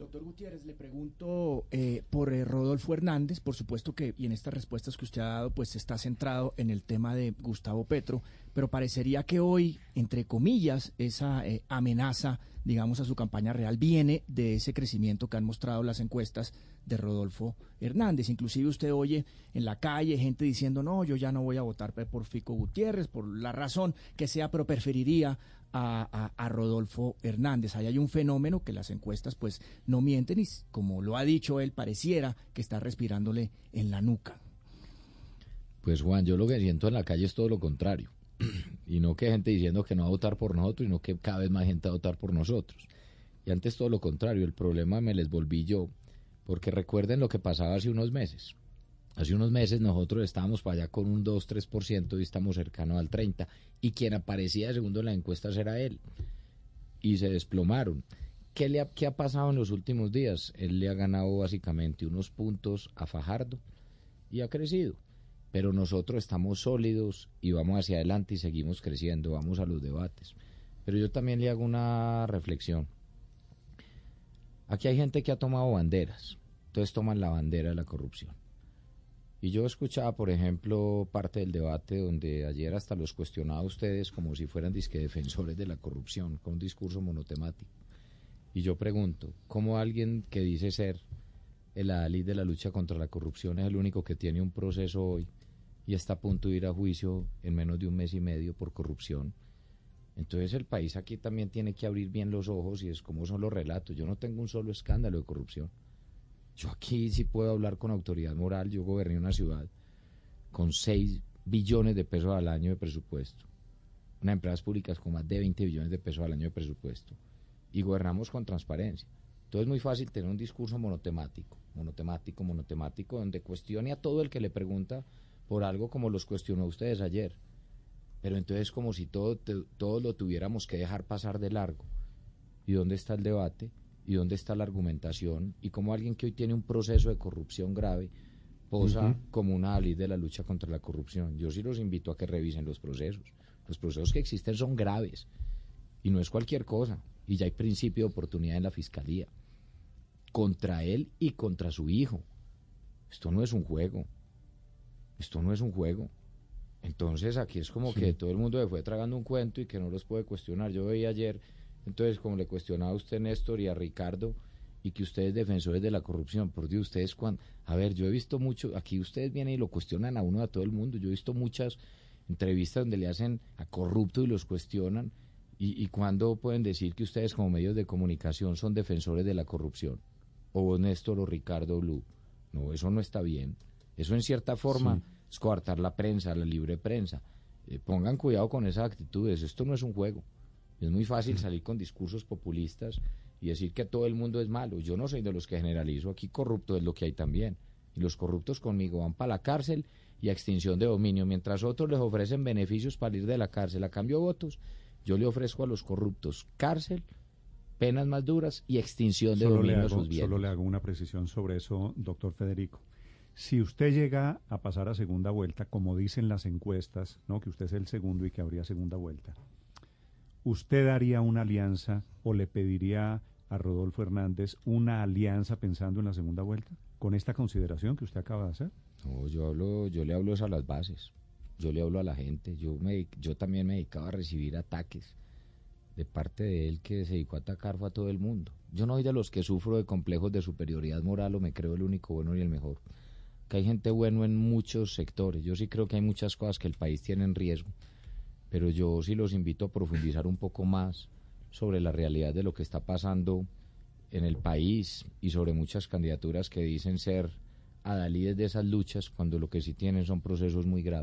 Doctor Gutiérrez, le pregunto eh, por eh, Rodolfo Hernández, por supuesto que, y en estas respuestas que usted ha dado, pues está centrado en el tema de Gustavo Petro, pero parecería que hoy, entre comillas, esa eh, amenaza, digamos, a su campaña real viene de ese crecimiento que han mostrado las encuestas de Rodolfo Hernández. Inclusive usted oye en la calle gente diciendo, no, yo ya no voy a votar por Fico Gutiérrez, por la razón que sea, pero preferiría a, Rodolfo Hernández. Ahí hay un fenómeno que las encuestas pues no mienten y como lo ha dicho él, pareciera que está respirándole en la nuca. Pues Juan, yo lo que siento en la calle es todo lo contrario. y no que gente diciendo que no va a votar por nosotros, sino que cada vez más gente va a votar por nosotros. Y antes todo lo contrario, el problema me les volví yo, porque recuerden lo que pasaba hace unos meses. Hace unos meses nosotros estábamos para allá con un 2-3% y estamos cercanos al 30%. Y quien aparecía segundo en las encuestas era él. Y se desplomaron. ¿Qué, le ha, ¿Qué ha pasado en los últimos días? Él le ha ganado básicamente unos puntos a Fajardo y ha crecido. Pero nosotros estamos sólidos y vamos hacia adelante y seguimos creciendo, vamos a los debates. Pero yo también le hago una reflexión. Aquí hay gente que ha tomado banderas, entonces toman la bandera de la corrupción. Y yo escuchaba, por ejemplo, parte del debate donde ayer hasta los cuestionaba a ustedes como si fueran disque defensores de la corrupción, con un discurso monotemático. Y yo pregunto, ¿cómo alguien que dice ser el adalid de la lucha contra la corrupción es el único que tiene un proceso hoy y está a punto de ir a juicio en menos de un mes y medio por corrupción? Entonces el país aquí también tiene que abrir bien los ojos y es como son los relatos. Yo no tengo un solo escándalo de corrupción. Yo aquí sí puedo hablar con autoridad moral. Yo goberné una ciudad con 6 billones de pesos al año de presupuesto. Unas empresas públicas con más de 20 billones de pesos al año de presupuesto. Y gobernamos con transparencia. Entonces es muy fácil tener un discurso monotemático, monotemático, monotemático, donde cuestione a todo el que le pregunta por algo como los cuestionó ustedes ayer. Pero entonces como si todo, todo lo tuviéramos que dejar pasar de largo. ¿Y dónde está el debate? Y dónde está la argumentación y cómo alguien que hoy tiene un proceso de corrupción grave posa como una ley de la lucha contra la corrupción. Yo sí los invito a que revisen los procesos. Los procesos que existen son graves y no es cualquier cosa. Y ya hay principio de oportunidad en la fiscalía contra él y contra su hijo. Esto no es un juego. Esto no es un juego. Entonces aquí es como que todo el mundo se fue tragando un cuento y que no los puede cuestionar. Yo veía ayer entonces, como le cuestionaba a usted, Néstor, y a Ricardo, y que ustedes defensores de la corrupción, por Dios, ustedes cuando... A ver, yo he visto mucho, aquí ustedes vienen y lo cuestionan a uno, a todo el mundo, yo he visto muchas entrevistas donde le hacen a corrupto y los cuestionan, y, y cuando pueden decir que ustedes como medios de comunicación son defensores de la corrupción, o vos, Néstor o Ricardo Blue. No, eso no está bien. Eso en cierta forma es coartar la prensa, la libre prensa. Eh, pongan cuidado con esas actitudes, esto no es un juego. Es muy fácil salir con discursos populistas y decir que todo el mundo es malo. Yo no soy de los que generalizo, aquí corrupto es lo que hay también. Y los corruptos conmigo van para la cárcel y a extinción de dominio, mientras otros les ofrecen beneficios para ir de la cárcel a cambio de votos. Yo le ofrezco a los corruptos cárcel, penas más duras y extinción de dominio sus bienes. Solo le hago una precisión sobre eso, doctor Federico. Si usted llega a pasar a segunda vuelta, como dicen las encuestas, ¿no? que usted es el segundo y que habría segunda vuelta, ¿usted haría una alianza o le pediría a Rodolfo Hernández una alianza pensando en la segunda vuelta? Con esta consideración que usted acaba de hacer. No, yo hablo, yo le hablo a las bases. Yo le hablo a la gente. Yo me, yo también me dedicaba a recibir ataques de parte de él que se dedicó a atacar a todo el mundo. Yo no soy de los que sufro de complejos de superioridad moral o me creo el único bueno y el mejor. Que hay gente bueno en muchos sectores. Yo sí creo que hay muchas cosas que el país tiene en riesgo pero yo sí los invito a profundizar un poco más sobre la realidad de lo que está pasando en el país y sobre muchas candidaturas que dicen ser adalides de esas luchas cuando lo que sí tienen son procesos muy graves.